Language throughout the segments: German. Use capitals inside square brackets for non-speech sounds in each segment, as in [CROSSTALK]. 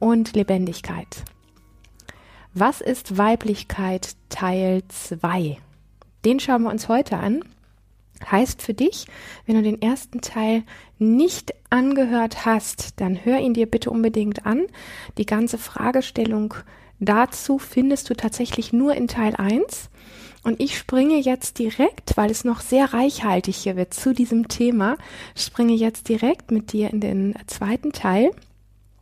und Lebendigkeit. Was ist Weiblichkeit Teil 2? Den schauen wir uns heute an. Heißt für dich, wenn du den ersten Teil nicht angehört hast, dann hör ihn dir bitte unbedingt an. Die ganze Fragestellung dazu findest du tatsächlich nur in Teil 1. Und ich springe jetzt direkt, weil es noch sehr reichhaltig hier wird zu diesem Thema, springe jetzt direkt mit dir in den zweiten Teil.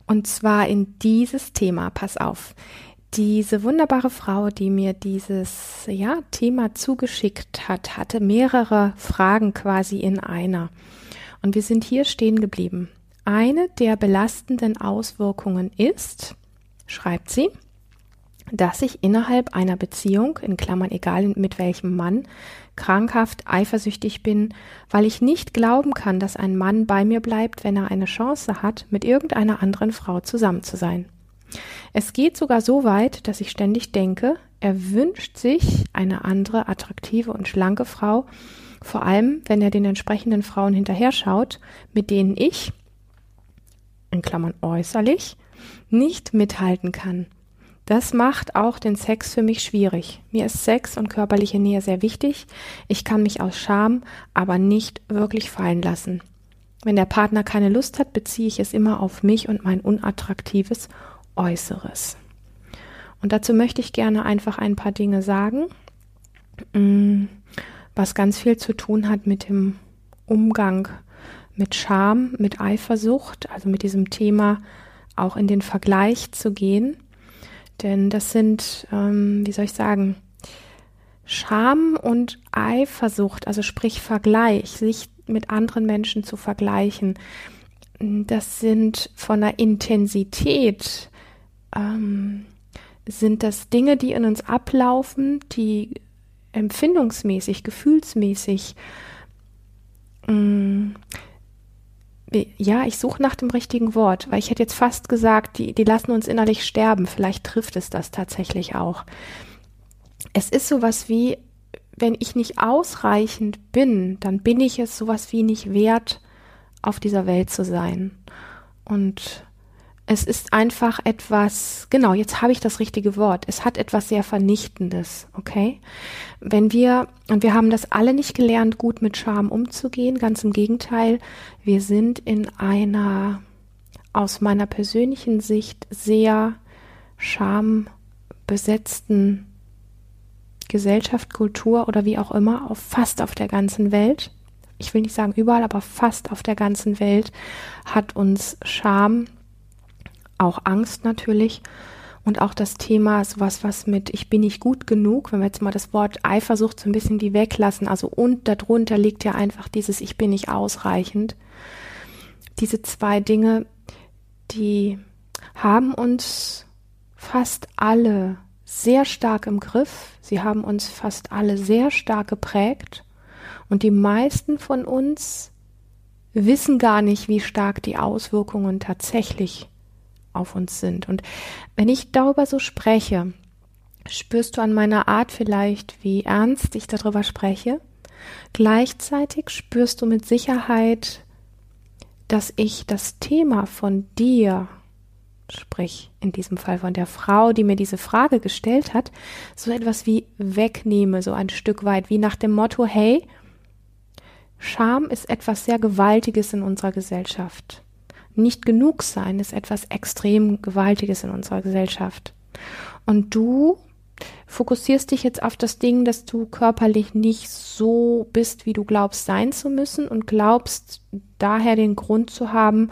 Und zwar in dieses Thema. Pass auf. Diese wunderbare Frau, die mir dieses ja, Thema zugeschickt hat, hatte mehrere Fragen quasi in einer. Und wir sind hier stehen geblieben. Eine der belastenden Auswirkungen ist, schreibt sie, dass ich innerhalb einer Beziehung, in Klammern egal mit welchem Mann, krankhaft eifersüchtig bin, weil ich nicht glauben kann, dass ein Mann bei mir bleibt, wenn er eine Chance hat, mit irgendeiner anderen Frau zusammen zu sein. Es geht sogar so weit, dass ich ständig denke, er wünscht sich eine andere attraktive und schlanke Frau, vor allem wenn er den entsprechenden Frauen hinterher schaut, mit denen ich, in Klammern äußerlich, nicht mithalten kann das macht auch den Sex für mich schwierig. Mir ist Sex und körperliche Nähe sehr wichtig. Ich kann mich aus Scham aber nicht wirklich fallen lassen. Wenn der Partner keine Lust hat, beziehe ich es immer auf mich und mein unattraktives Äußeres. Und dazu möchte ich gerne einfach ein paar Dinge sagen, mm, was ganz viel zu tun hat mit dem Umgang mit Scham, mit Eifersucht, also mit diesem Thema auch in den Vergleich zu gehen denn das sind, ähm, wie soll ich sagen, Scham und Eifersucht, also sprich Vergleich, sich mit anderen Menschen zu vergleichen. Das sind von der Intensität, ähm, sind das Dinge, die in uns ablaufen, die empfindungsmäßig, gefühlsmäßig mh, mm, ja, ich suche nach dem richtigen Wort, weil ich hätte jetzt fast gesagt, die, die lassen uns innerlich sterben. Vielleicht trifft es das tatsächlich auch. Es ist sowas wie, wenn ich nicht ausreichend bin, dann bin ich es sowas wie nicht wert, auf dieser Welt zu sein. Und es ist einfach etwas, genau, jetzt habe ich das richtige Wort. Es hat etwas sehr Vernichtendes, okay? Wenn wir, und wir haben das alle nicht gelernt, gut mit Scham umzugehen, ganz im Gegenteil, wir sind in einer, aus meiner persönlichen Sicht, sehr schambesetzten Gesellschaft, Kultur oder wie auch immer, auf fast auf der ganzen Welt. Ich will nicht sagen überall, aber fast auf der ganzen Welt hat uns Scham auch Angst natürlich und auch das Thema sowas, was mit ich bin nicht gut genug, wenn wir jetzt mal das Wort Eifersucht so ein bisschen wie weglassen, also und darunter liegt ja einfach dieses ich bin nicht ausreichend. Diese zwei Dinge, die haben uns fast alle sehr stark im Griff. Sie haben uns fast alle sehr stark geprägt. Und die meisten von uns wissen gar nicht, wie stark die Auswirkungen tatsächlich auf uns sind. Und wenn ich darüber so spreche, spürst du an meiner Art vielleicht, wie ernst ich darüber spreche. Gleichzeitig spürst du mit Sicherheit, dass ich das Thema von dir, sprich in diesem Fall von der Frau, die mir diese Frage gestellt hat, so etwas wie wegnehme, so ein Stück weit, wie nach dem Motto, hey, Scham ist etwas sehr Gewaltiges in unserer Gesellschaft nicht genug sein ist etwas extrem Gewaltiges in unserer Gesellschaft. Und du fokussierst dich jetzt auf das Ding, dass du körperlich nicht so bist, wie du glaubst sein zu müssen und glaubst daher den Grund zu haben,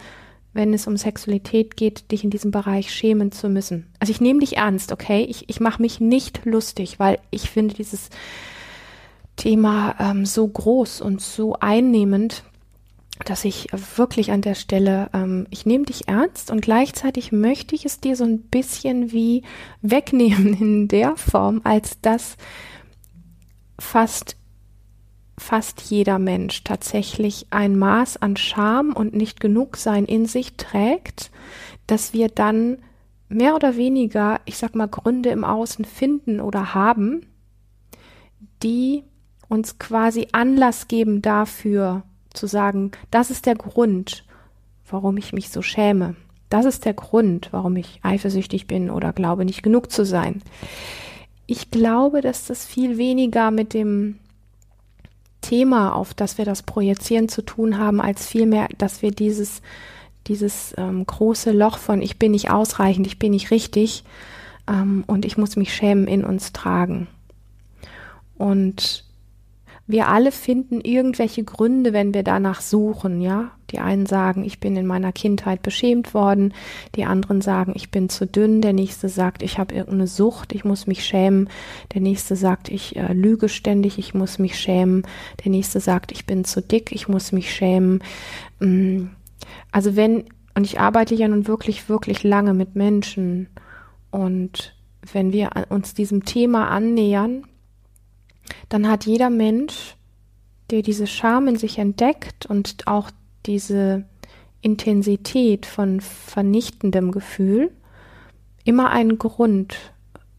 wenn es um Sexualität geht, dich in diesem Bereich schämen zu müssen. Also ich nehme dich ernst, okay? Ich, ich mache mich nicht lustig, weil ich finde dieses Thema ähm, so groß und so einnehmend, dass ich wirklich an der Stelle, ähm, ich nehme dich ernst und gleichzeitig möchte ich es dir so ein bisschen wie wegnehmen in der Form, als dass fast fast jeder Mensch tatsächlich ein Maß an Scham und nicht genug sein in sich trägt, dass wir dann mehr oder weniger, ich sag mal, Gründe im Außen finden oder haben, die uns quasi Anlass geben dafür, zu sagen, das ist der Grund, warum ich mich so schäme. Das ist der Grund, warum ich eifersüchtig bin oder glaube, nicht genug zu sein. Ich glaube, dass das viel weniger mit dem Thema, auf das wir das Projizieren zu tun haben, als vielmehr, dass wir dieses, dieses ähm, große Loch von ich bin nicht ausreichend, ich bin nicht richtig ähm, und ich muss mich schämen in uns tragen. Und wir alle finden irgendwelche Gründe, wenn wir danach suchen, ja. Die einen sagen, ich bin in meiner Kindheit beschämt worden, die anderen sagen, ich bin zu dünn, der nächste sagt, ich habe irgendeine Sucht, ich muss mich schämen, der nächste sagt, ich äh, lüge ständig, ich muss mich schämen, der nächste sagt, ich bin zu dick, ich muss mich schämen. Mm. Also wenn, und ich arbeite ja nun wirklich, wirklich lange mit Menschen und wenn wir uns diesem Thema annähern, dann hat jeder Mensch, der diese Scham in sich entdeckt und auch diese Intensität von vernichtendem Gefühl, immer einen Grund,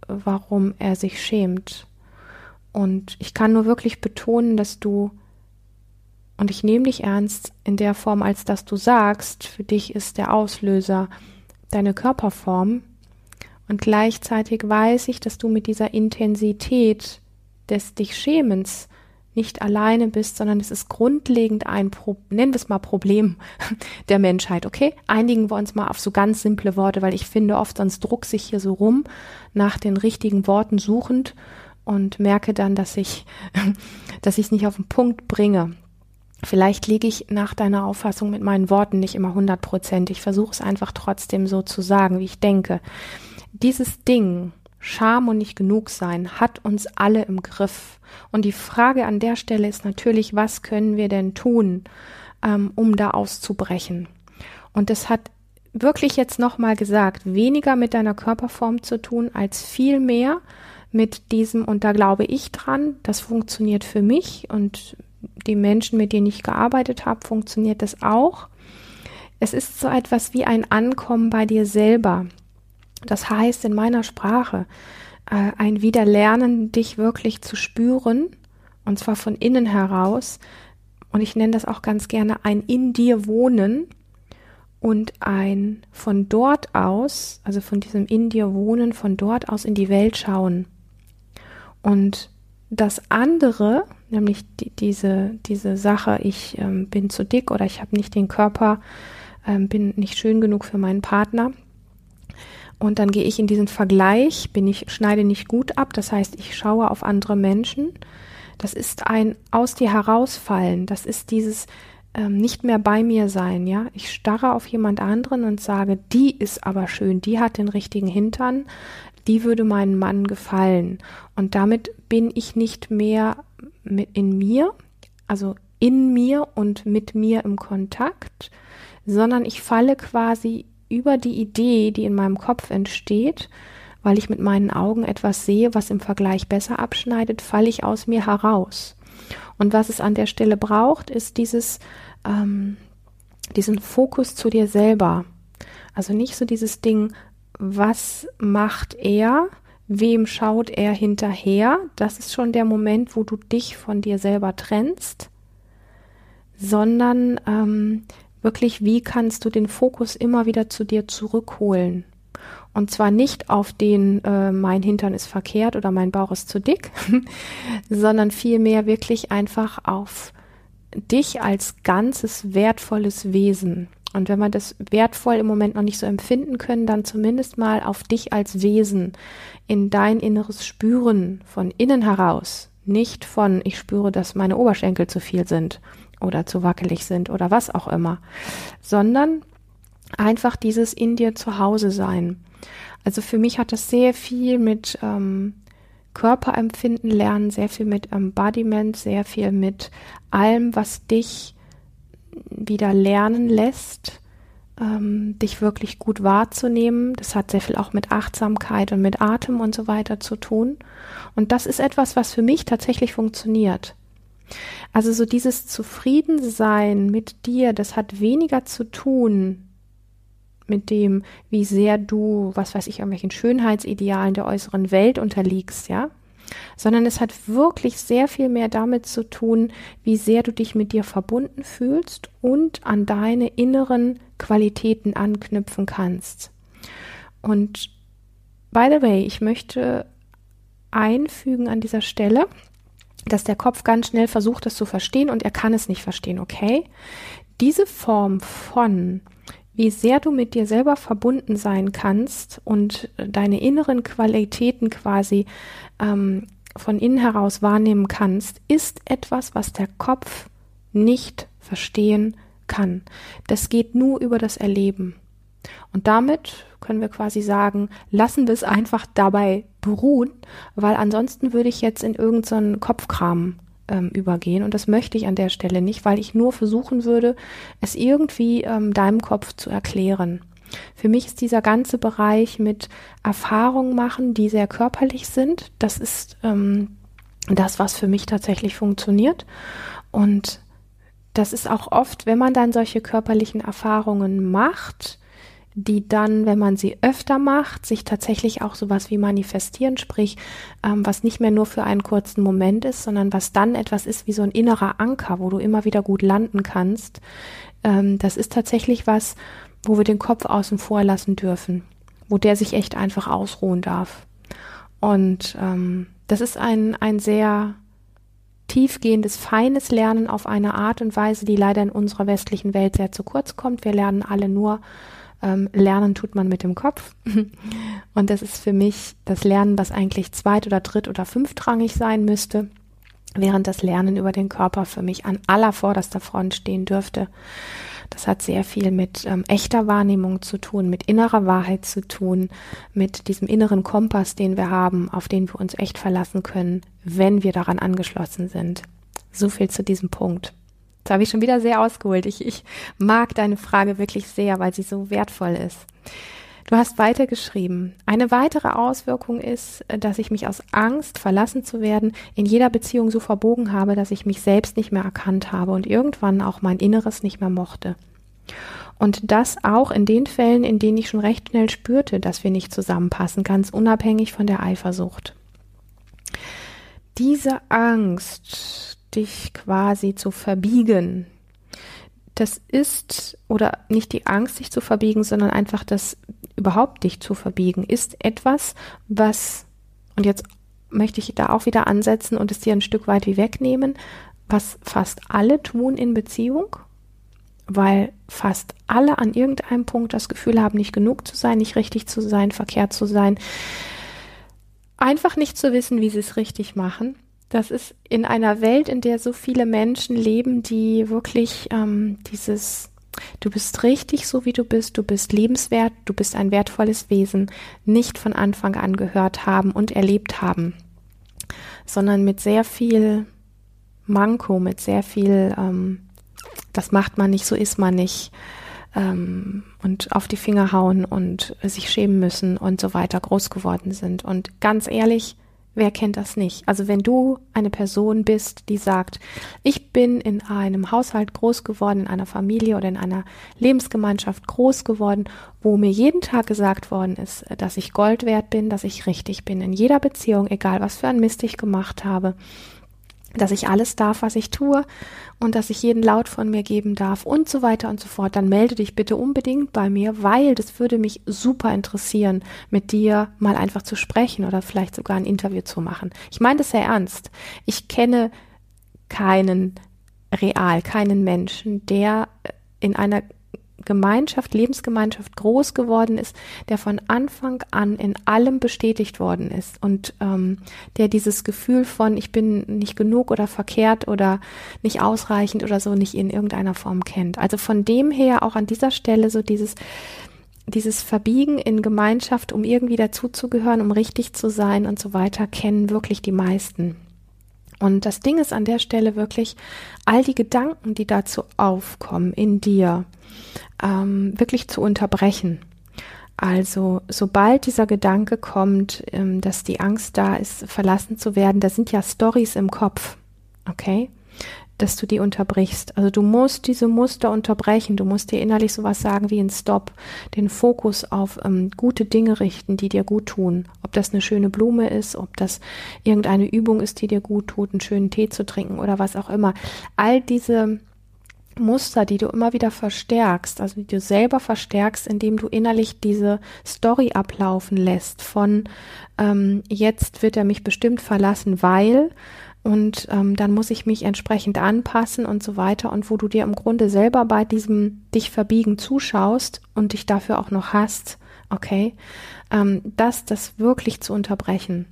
warum er sich schämt. Und ich kann nur wirklich betonen, dass du, und ich nehme dich ernst in der Form, als dass du sagst, für dich ist der Auslöser deine Körperform. Und gleichzeitig weiß ich, dass du mit dieser Intensität des dich Schämens nicht alleine bist, sondern es ist grundlegend ein, Pro nennen wir es mal Problem [LAUGHS] der Menschheit, okay? Einigen wir uns mal auf so ganz simple Worte, weil ich finde oft, sonst druck sich hier so rum nach den richtigen Worten suchend und merke dann, dass ich, [LAUGHS] dass nicht auf den Punkt bringe. Vielleicht liege ich nach deiner Auffassung mit meinen Worten nicht immer 100 Prozent. Ich versuche es einfach trotzdem so zu sagen, wie ich denke. Dieses Ding, Scham und nicht genug sein hat uns alle im Griff. Und die Frage an der Stelle ist natürlich, was können wir denn tun, ähm, um da auszubrechen? Und das hat wirklich jetzt nochmal gesagt, weniger mit deiner Körperform zu tun, als viel mehr mit diesem, und da glaube ich dran, das funktioniert für mich und die Menschen, mit denen ich gearbeitet habe, funktioniert das auch. Es ist so etwas wie ein Ankommen bei dir selber. Das heißt in meiner Sprache äh, ein Wiederlernen, dich wirklich zu spüren, und zwar von innen heraus. Und ich nenne das auch ganz gerne ein in dir wohnen und ein von dort aus, also von diesem in dir wohnen, von dort aus in die Welt schauen. Und das andere, nämlich die, diese, diese Sache, ich ähm, bin zu dick oder ich habe nicht den Körper, ähm, bin nicht schön genug für meinen Partner, und dann gehe ich in diesen Vergleich, bin ich, schneide nicht gut ab, das heißt, ich schaue auf andere Menschen. Das ist ein aus dir herausfallen. Das ist dieses ähm, nicht mehr bei mir sein, ja. Ich starre auf jemand anderen und sage, die ist aber schön, die hat den richtigen Hintern, die würde meinem Mann gefallen. Und damit bin ich nicht mehr mit in mir, also in mir und mit mir im Kontakt, sondern ich falle quasi über die Idee, die in meinem Kopf entsteht, weil ich mit meinen Augen etwas sehe, was im Vergleich besser abschneidet, falle ich aus mir heraus. Und was es an der Stelle braucht, ist dieses, ähm, diesen Fokus zu dir selber. Also nicht so dieses Ding, was macht er, wem schaut er hinterher. Das ist schon der Moment, wo du dich von dir selber trennst, sondern ähm, wirklich, wie kannst du den Fokus immer wieder zu dir zurückholen? Und zwar nicht auf den, äh, mein Hintern ist verkehrt oder mein Bauch ist zu dick, [LAUGHS] sondern vielmehr wirklich einfach auf dich als ganzes wertvolles Wesen. Und wenn wir das wertvoll im Moment noch nicht so empfinden können, dann zumindest mal auf dich als Wesen, in dein inneres Spüren von innen heraus, nicht von ich spüre, dass meine Oberschenkel zu viel sind oder zu wackelig sind oder was auch immer, sondern einfach dieses in dir zu Hause sein. Also für mich hat das sehr viel mit ähm, Körperempfinden lernen, sehr viel mit Embodiment, sehr viel mit allem, was dich wieder lernen lässt, ähm, dich wirklich gut wahrzunehmen. Das hat sehr viel auch mit Achtsamkeit und mit Atem und so weiter zu tun. Und das ist etwas, was für mich tatsächlich funktioniert. Also so dieses Zufriedensein mit dir, das hat weniger zu tun mit dem, wie sehr du, was weiß ich, irgendwelchen Schönheitsidealen der äußeren Welt unterliegst, ja, sondern es hat wirklich sehr viel mehr damit zu tun, wie sehr du dich mit dir verbunden fühlst und an deine inneren Qualitäten anknüpfen kannst. Und by the way, ich möchte einfügen an dieser Stelle, dass der Kopf ganz schnell versucht, das zu verstehen und er kann es nicht verstehen, okay? Diese Form von wie sehr du mit dir selber verbunden sein kannst und deine inneren Qualitäten quasi ähm, von innen heraus wahrnehmen kannst, ist etwas, was der Kopf nicht verstehen kann. Das geht nur über das Erleben. Und damit können wir quasi sagen, lassen wir es einfach dabei beruhen, weil ansonsten würde ich jetzt in irgendeinen Kopfkram ähm, übergehen. Und das möchte ich an der Stelle nicht, weil ich nur versuchen würde, es irgendwie ähm, deinem Kopf zu erklären. Für mich ist dieser ganze Bereich mit Erfahrungen machen, die sehr körperlich sind, das ist ähm, das, was für mich tatsächlich funktioniert. Und das ist auch oft, wenn man dann solche körperlichen Erfahrungen macht, die dann, wenn man sie öfter macht, sich tatsächlich auch sowas wie manifestieren, sprich, ähm, was nicht mehr nur für einen kurzen Moment ist, sondern was dann etwas ist wie so ein innerer Anker, wo du immer wieder gut landen kannst. Ähm, das ist tatsächlich was, wo wir den Kopf außen vor lassen dürfen, wo der sich echt einfach ausruhen darf. Und ähm, das ist ein, ein sehr tiefgehendes, feines Lernen auf eine Art und Weise, die leider in unserer westlichen Welt sehr zu kurz kommt. Wir lernen alle nur ähm, lernen tut man mit dem Kopf. [LAUGHS] Und das ist für mich das Lernen, was eigentlich zweit- oder dritt- oder fünftrangig sein müsste, während das Lernen über den Körper für mich an aller vorderster Front stehen dürfte. Das hat sehr viel mit ähm, echter Wahrnehmung zu tun, mit innerer Wahrheit zu tun, mit diesem inneren Kompass, den wir haben, auf den wir uns echt verlassen können, wenn wir daran angeschlossen sind. So viel zu diesem Punkt. Da habe ich schon wieder sehr ausgeholt. Ich, ich mag deine Frage wirklich sehr, weil sie so wertvoll ist. Du hast weitergeschrieben. Eine weitere Auswirkung ist, dass ich mich aus Angst, verlassen zu werden, in jeder Beziehung so verbogen habe, dass ich mich selbst nicht mehr erkannt habe und irgendwann auch mein Inneres nicht mehr mochte. Und das auch in den Fällen, in denen ich schon recht schnell spürte, dass wir nicht zusammenpassen, ganz unabhängig von der Eifersucht. Diese Angst dich quasi zu verbiegen. Das ist, oder nicht die Angst, dich zu verbiegen, sondern einfach das überhaupt dich zu verbiegen, ist etwas, was, und jetzt möchte ich da auch wieder ansetzen und es dir ein Stück weit wie wegnehmen, was fast alle tun in Beziehung, weil fast alle an irgendeinem Punkt das Gefühl haben, nicht genug zu sein, nicht richtig zu sein, verkehrt zu sein, einfach nicht zu wissen, wie sie es richtig machen das ist in einer Welt, in der so viele Menschen leben, die wirklich ähm, dieses Du bist richtig so, wie du bist, du bist lebenswert, du bist ein wertvolles Wesen, nicht von Anfang an gehört haben und erlebt haben, sondern mit sehr viel Manko, mit sehr viel, ähm, das macht man nicht, so ist man nicht, ähm, und auf die Finger hauen und sich schämen müssen und so weiter groß geworden sind. Und ganz ehrlich, Wer kennt das nicht? Also wenn du eine Person bist, die sagt, ich bin in einem Haushalt groß geworden, in einer Familie oder in einer Lebensgemeinschaft groß geworden, wo mir jeden Tag gesagt worden ist, dass ich Gold wert bin, dass ich richtig bin in jeder Beziehung, egal was für ein Mist ich gemacht habe, dass ich alles darf, was ich tue und dass ich jeden Laut von mir geben darf und so weiter und so fort, dann melde dich bitte unbedingt bei mir, weil das würde mich super interessieren, mit dir mal einfach zu sprechen oder vielleicht sogar ein Interview zu machen. Ich meine das sehr ernst. Ich kenne keinen real, keinen Menschen, der in einer Gemeinschaft, Lebensgemeinschaft groß geworden ist, der von Anfang an in allem bestätigt worden ist und ähm, der dieses Gefühl von ich bin nicht genug oder verkehrt oder nicht ausreichend oder so nicht in irgendeiner Form kennt. Also von dem her auch an dieser Stelle so dieses dieses Verbiegen in Gemeinschaft, um irgendwie dazuzugehören, um richtig zu sein und so weiter, kennen wirklich die meisten. Und das Ding ist an der Stelle wirklich, all die Gedanken, die dazu aufkommen in dir, ähm, wirklich zu unterbrechen. Also sobald dieser Gedanke kommt, ähm, dass die Angst da ist, verlassen zu werden, da sind ja Stories im Kopf, okay? Dass du die unterbrichst. Also du musst diese Muster unterbrechen. Du musst dir innerlich sowas sagen wie ein Stop, den Fokus auf ähm, gute Dinge richten, die dir gut tun. Ob das eine schöne Blume ist, ob das irgendeine Übung ist, die dir gut tut, einen schönen Tee zu trinken oder was auch immer. All diese Muster, die du immer wieder verstärkst, also die du selber verstärkst, indem du innerlich diese Story ablaufen lässt von ähm, jetzt wird er mich bestimmt verlassen, weil und ähm, dann muss ich mich entsprechend anpassen und so weiter und wo du dir im Grunde selber bei diesem dich verbiegen zuschaust und dich dafür auch noch hast, okay, ähm, das, das wirklich zu unterbrechen.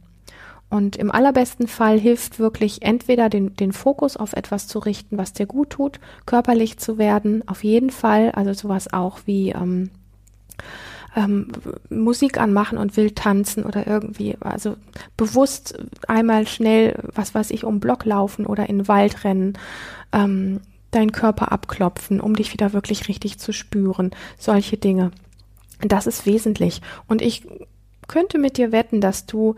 Und im allerbesten Fall hilft wirklich entweder den, den Fokus auf etwas zu richten, was dir gut tut, körperlich zu werden, auf jeden Fall, also sowas auch wie ähm, ähm, Musik anmachen und wild tanzen oder irgendwie, also bewusst einmal schnell, was weiß ich, um Block laufen oder in den Wald rennen, ähm, deinen Körper abklopfen, um dich wieder wirklich richtig zu spüren. Solche Dinge. Das ist wesentlich. Und ich könnte mit dir wetten, dass du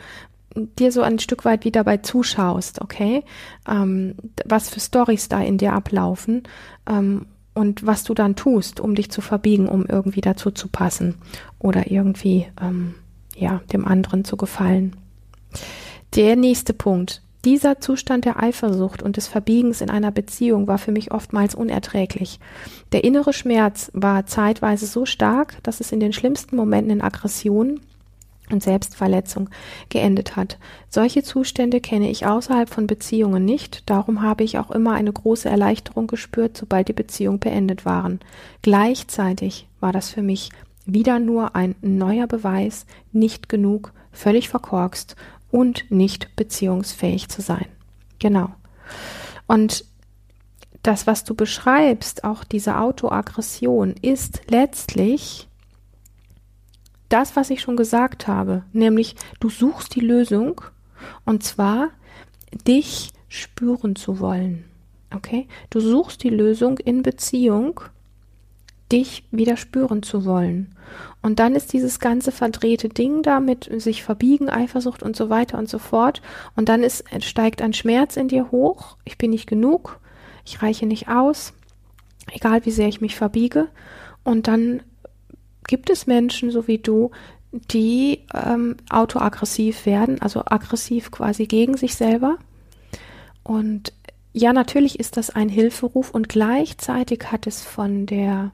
dir so ein Stück weit wieder bei zuschaust, okay? Ähm, was für Stories da in dir ablaufen ähm, und was du dann tust, um dich zu verbiegen, um irgendwie dazu zu passen oder irgendwie ähm, ja dem anderen zu gefallen. Der nächste Punkt. Dieser Zustand der Eifersucht und des Verbiegens in einer Beziehung war für mich oftmals unerträglich. Der innere Schmerz war zeitweise so stark, dass es in den schlimmsten Momenten in Aggression und Selbstverletzung geendet hat. Solche Zustände kenne ich außerhalb von Beziehungen nicht, darum habe ich auch immer eine große Erleichterung gespürt, sobald die Beziehungen beendet waren. Gleichzeitig war das für mich wieder nur ein neuer Beweis, nicht genug, völlig verkorkst und nicht beziehungsfähig zu sein. Genau. Und das, was du beschreibst, auch diese Autoaggression, ist letztlich das, was ich schon gesagt habe, nämlich du suchst die Lösung und zwar dich spüren zu wollen. Okay? Du suchst die Lösung in Beziehung, dich wieder spüren zu wollen. Und dann ist dieses ganze verdrehte Ding da mit sich verbiegen, Eifersucht und so weiter und so fort. Und dann ist, steigt ein Schmerz in dir hoch. Ich bin nicht genug. Ich reiche nicht aus. Egal wie sehr ich mich verbiege. Und dann gibt es Menschen, so wie du, die ähm, autoaggressiv werden, also aggressiv quasi gegen sich selber. Und ja, natürlich ist das ein Hilferuf und gleichzeitig hat es von der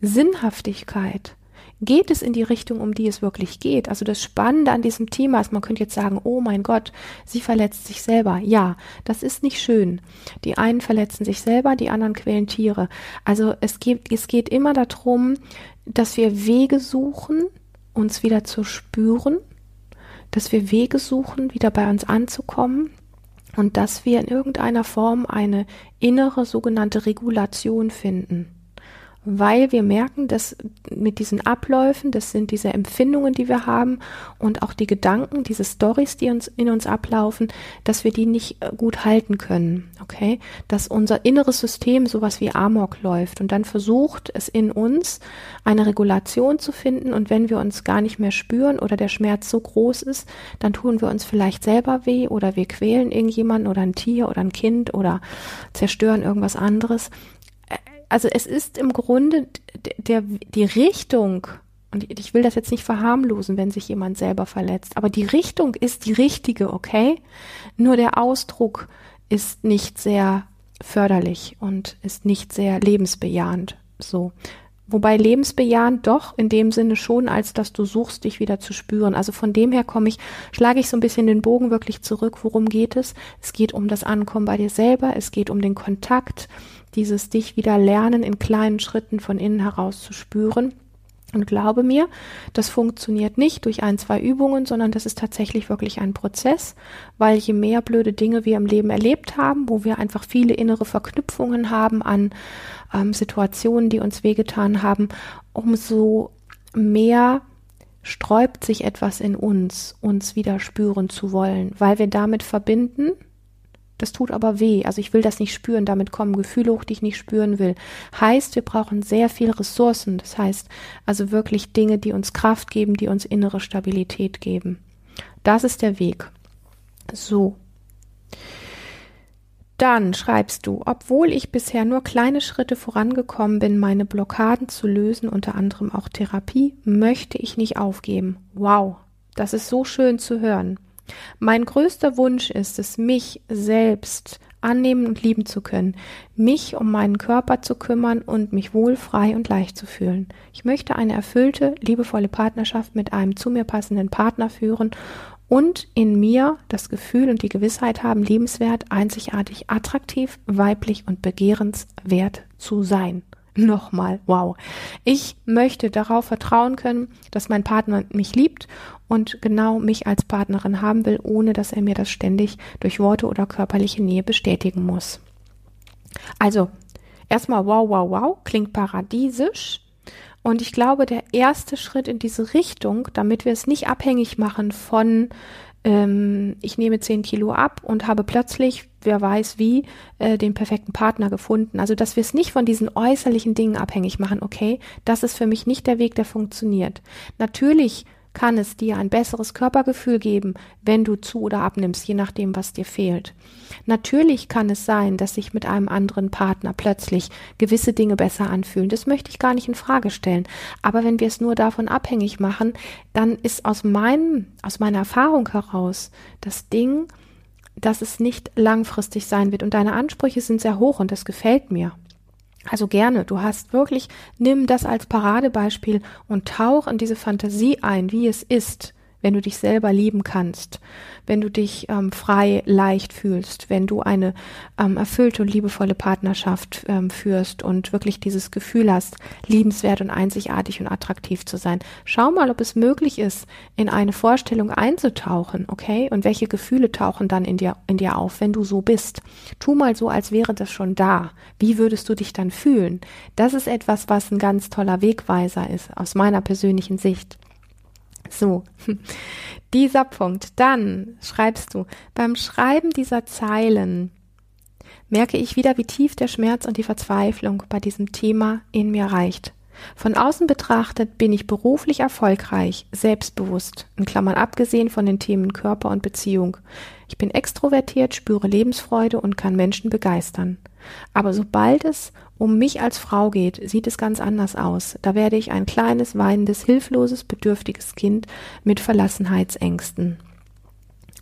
Sinnhaftigkeit geht es in die Richtung, um die es wirklich geht. Also das Spannende an diesem Thema ist, man könnte jetzt sagen, oh mein Gott, sie verletzt sich selber. Ja, das ist nicht schön. Die einen verletzen sich selber, die anderen quälen Tiere. Also es geht, es geht immer darum, dass wir Wege suchen, uns wieder zu spüren, dass wir Wege suchen, wieder bei uns anzukommen und dass wir in irgendeiner Form eine innere sogenannte Regulation finden weil wir merken, dass mit diesen Abläufen, das sind diese Empfindungen, die wir haben und auch die Gedanken, diese Stories, die uns in uns ablaufen, dass wir die nicht äh, gut halten können, okay? Dass unser inneres System sowas wie Amok läuft und dann versucht es in uns eine Regulation zu finden und wenn wir uns gar nicht mehr spüren oder der Schmerz so groß ist, dann tun wir uns vielleicht selber weh oder wir quälen irgendjemanden oder ein Tier oder ein Kind oder zerstören irgendwas anderes also es ist im Grunde der, die Richtung, und ich will das jetzt nicht verharmlosen, wenn sich jemand selber verletzt, aber die Richtung ist die richtige, okay? Nur der Ausdruck ist nicht sehr förderlich und ist nicht sehr lebensbejahend. So. Wobei lebensbejahend doch in dem Sinne schon, als dass du suchst, dich wieder zu spüren. Also von dem her komme ich, schlage ich so ein bisschen den Bogen wirklich zurück. Worum geht es? Es geht um das Ankommen bei dir selber. Es geht um den Kontakt dieses dich wieder lernen, in kleinen Schritten von innen heraus zu spüren. Und glaube mir, das funktioniert nicht durch ein, zwei Übungen, sondern das ist tatsächlich wirklich ein Prozess, weil je mehr blöde Dinge wir im Leben erlebt haben, wo wir einfach viele innere Verknüpfungen haben an ähm, Situationen, die uns wehgetan haben, umso mehr sträubt sich etwas in uns, uns wieder spüren zu wollen, weil wir damit verbinden, das tut aber weh. Also ich will das nicht spüren. Damit kommen Gefühle hoch, die ich nicht spüren will. Heißt, wir brauchen sehr viel Ressourcen. Das heißt also wirklich Dinge, die uns Kraft geben, die uns innere Stabilität geben. Das ist der Weg. So. Dann schreibst du, obwohl ich bisher nur kleine Schritte vorangekommen bin, meine Blockaden zu lösen, unter anderem auch Therapie, möchte ich nicht aufgeben. Wow, das ist so schön zu hören. Mein größter Wunsch ist es, mich selbst annehmen und lieben zu können, mich um meinen Körper zu kümmern und mich wohl, frei und leicht zu fühlen. Ich möchte eine erfüllte, liebevolle Partnerschaft mit einem zu mir passenden Partner führen und in mir das Gefühl und die Gewissheit haben, liebenswert, einzigartig, attraktiv, weiblich und begehrenswert zu sein. [LAUGHS] Nochmal, wow. Ich möchte darauf vertrauen können, dass mein Partner mich liebt und genau mich als Partnerin haben will, ohne dass er mir das ständig durch Worte oder körperliche Nähe bestätigen muss. Also, erstmal wow, wow, wow, klingt paradiesisch. Und ich glaube, der erste Schritt in diese Richtung, damit wir es nicht abhängig machen von, ähm, ich nehme zehn Kilo ab und habe plötzlich, wer weiß wie, äh, den perfekten Partner gefunden. Also, dass wir es nicht von diesen äußerlichen Dingen abhängig machen, okay, das ist für mich nicht der Weg, der funktioniert. Natürlich kann es dir ein besseres Körpergefühl geben, wenn du zu oder abnimmst, je nachdem, was dir fehlt. Natürlich kann es sein, dass sich mit einem anderen Partner plötzlich gewisse Dinge besser anfühlen. Das möchte ich gar nicht in Frage stellen. Aber wenn wir es nur davon abhängig machen, dann ist aus meinem, aus meiner Erfahrung heraus das Ding, dass es nicht langfristig sein wird. Und deine Ansprüche sind sehr hoch und das gefällt mir. Also gerne, du hast wirklich, nimm das als Paradebeispiel und tauch in diese Fantasie ein, wie es ist, wenn du dich selber lieben kannst, wenn du dich ähm, frei, leicht fühlst, wenn du eine ähm, erfüllte und liebevolle Partnerschaft ähm, führst und wirklich dieses Gefühl hast, liebenswert und einzigartig und attraktiv zu sein. Schau mal, ob es möglich ist, in eine Vorstellung einzutauchen, okay? Und welche Gefühle tauchen dann in dir, in dir auf, wenn du so bist? Tu mal so, als wäre das schon da. Wie würdest du dich dann fühlen? Das ist etwas, was ein ganz toller Wegweiser ist, aus meiner persönlichen Sicht. So, [LAUGHS] dieser Punkt. Dann schreibst du, beim Schreiben dieser Zeilen merke ich wieder, wie tief der Schmerz und die Verzweiflung bei diesem Thema in mir reicht. Von außen betrachtet bin ich beruflich erfolgreich, selbstbewusst, in Klammern abgesehen von den Themen Körper und Beziehung. Ich bin extrovertiert, spüre Lebensfreude und kann Menschen begeistern. Aber sobald es um mich als Frau geht, sieht es ganz anders aus. Da werde ich ein kleines, weinendes, hilfloses, bedürftiges Kind mit Verlassenheitsängsten.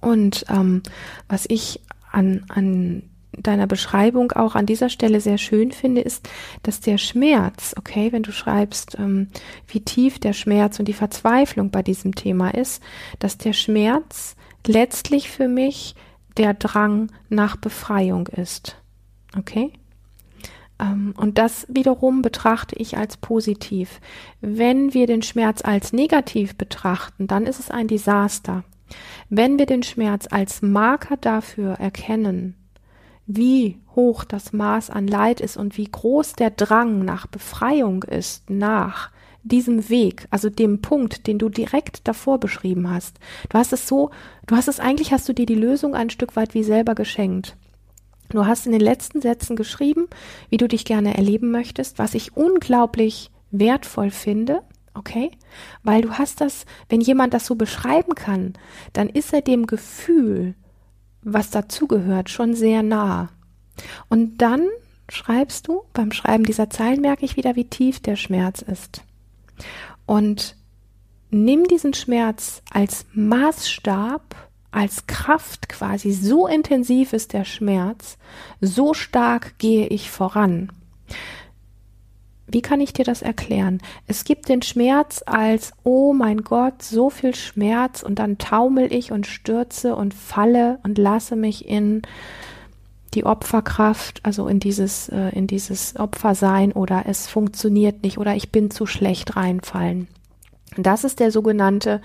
Und ähm, was ich an, an deiner Beschreibung auch an dieser Stelle sehr schön finde, ist, dass der Schmerz, okay, wenn du schreibst, ähm, wie tief der Schmerz und die Verzweiflung bei diesem Thema ist, dass der Schmerz letztlich für mich der Drang nach Befreiung ist. Okay? Ähm, und das wiederum betrachte ich als positiv. Wenn wir den Schmerz als negativ betrachten, dann ist es ein Desaster. Wenn wir den Schmerz als Marker dafür erkennen, wie hoch das Maß an Leid ist und wie groß der Drang nach Befreiung ist nach diesem Weg, also dem Punkt, den du direkt davor beschrieben hast. Du hast es so, du hast es eigentlich, hast du dir die Lösung ein Stück weit wie selber geschenkt. Du hast in den letzten Sätzen geschrieben, wie du dich gerne erleben möchtest, was ich unglaublich wertvoll finde. Okay? Weil du hast das, wenn jemand das so beschreiben kann, dann ist er dem Gefühl, was dazugehört, schon sehr nah. Und dann schreibst du, beim Schreiben dieser Zeilen merke ich wieder, wie tief der Schmerz ist. Und nimm diesen Schmerz als Maßstab als Kraft quasi, so intensiv ist der Schmerz, so stark gehe ich voran. Wie kann ich dir das erklären? Es gibt den Schmerz als, oh mein Gott, so viel Schmerz und dann taumel ich und stürze und falle und lasse mich in die Opferkraft, also in dieses, äh, in dieses Opfersein oder es funktioniert nicht oder ich bin zu schlecht reinfallen. Das ist der sogenannte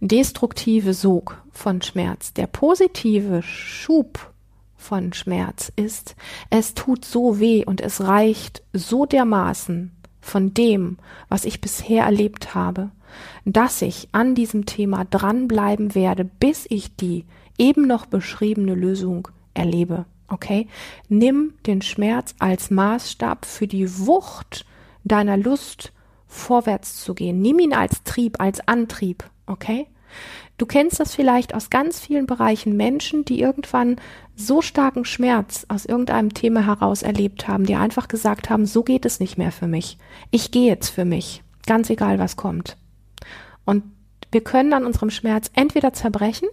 destruktive Sog von Schmerz. Der positive Schub von Schmerz ist, es tut so weh und es reicht so dermaßen von dem, was ich bisher erlebt habe, dass ich an diesem Thema dranbleiben werde, bis ich die eben noch beschriebene Lösung erlebe. Okay? Nimm den Schmerz als Maßstab für die Wucht deiner Lust vorwärts zu gehen. Nimm ihn als Trieb, als Antrieb. Okay? Du kennst das vielleicht aus ganz vielen Bereichen Menschen, die irgendwann so starken Schmerz aus irgendeinem Thema heraus erlebt haben, die einfach gesagt haben, so geht es nicht mehr für mich. Ich gehe jetzt für mich, ganz egal was kommt. Und wir können an unserem Schmerz entweder zerbrechen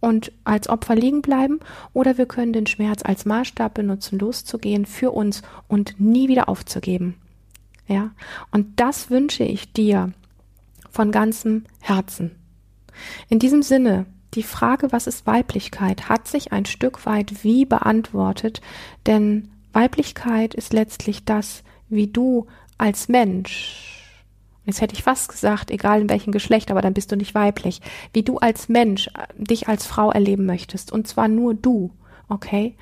und als Opfer liegen bleiben oder wir können den Schmerz als Maßstab benutzen, loszugehen für uns und nie wieder aufzugeben. Ja, und das wünsche ich dir von ganzem Herzen. In diesem Sinne, die Frage, was ist Weiblichkeit, hat sich ein Stück weit wie beantwortet, denn Weiblichkeit ist letztlich das, wie du als Mensch, jetzt hätte ich fast gesagt, egal in welchem Geschlecht, aber dann bist du nicht weiblich, wie du als Mensch äh, dich als Frau erleben möchtest, und zwar nur du, okay?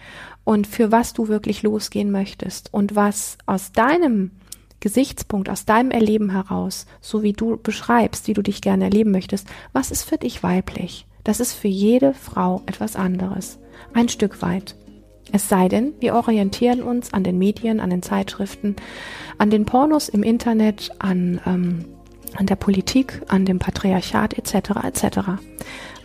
Und für was du wirklich losgehen möchtest und was aus deinem Gesichtspunkt aus deinem Erleben heraus, so wie du beschreibst, wie du dich gerne erleben möchtest, was ist für dich weiblich? Das ist für jede Frau etwas anderes. Ein Stück weit. Es sei denn, wir orientieren uns an den Medien, an den Zeitschriften, an den Pornos im Internet, an, ähm, an der Politik, an dem Patriarchat etc. etc.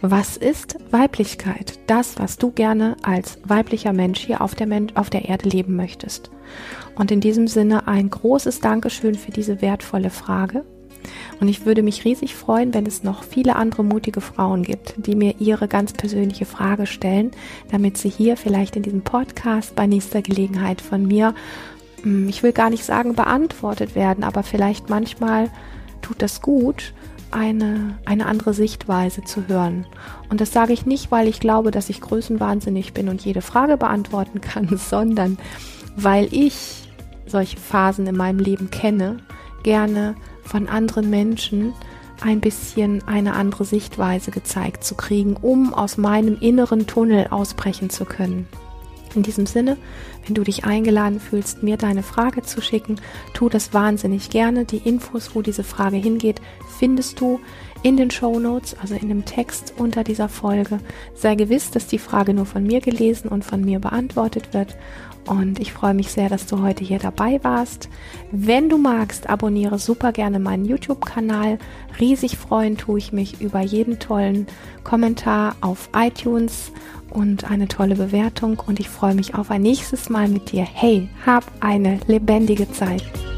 Was ist Weiblichkeit? Das, was du gerne als weiblicher Mensch hier auf der, Men auf der Erde leben möchtest. Und in diesem Sinne ein großes Dankeschön für diese wertvolle Frage. Und ich würde mich riesig freuen, wenn es noch viele andere mutige Frauen gibt, die mir ihre ganz persönliche Frage stellen, damit sie hier vielleicht in diesem Podcast bei nächster Gelegenheit von mir, hm, ich will gar nicht sagen beantwortet werden, aber vielleicht manchmal tut das gut, eine, eine andere Sichtweise zu hören. Und das sage ich nicht, weil ich glaube, dass ich größenwahnsinnig bin und jede Frage beantworten [LAUGHS] kann, sondern weil ich solche Phasen in meinem Leben kenne, gerne von anderen Menschen ein bisschen eine andere Sichtweise gezeigt zu kriegen, um aus meinem inneren Tunnel ausbrechen zu können. In diesem Sinne, wenn du dich eingeladen fühlst, mir deine Frage zu schicken, tu das wahnsinnig gerne. Die Infos, wo diese Frage hingeht, findest du in den Show Notes, also in dem Text unter dieser Folge. Sei gewiss, dass die Frage nur von mir gelesen und von mir beantwortet wird. Und ich freue mich sehr, dass du heute hier dabei warst. Wenn du magst, abonniere super gerne meinen YouTube-Kanal. Riesig freuen tue ich mich über jeden tollen Kommentar auf iTunes und eine tolle Bewertung. Und ich freue mich auf ein nächstes Mal mit dir. Hey, hab eine lebendige Zeit.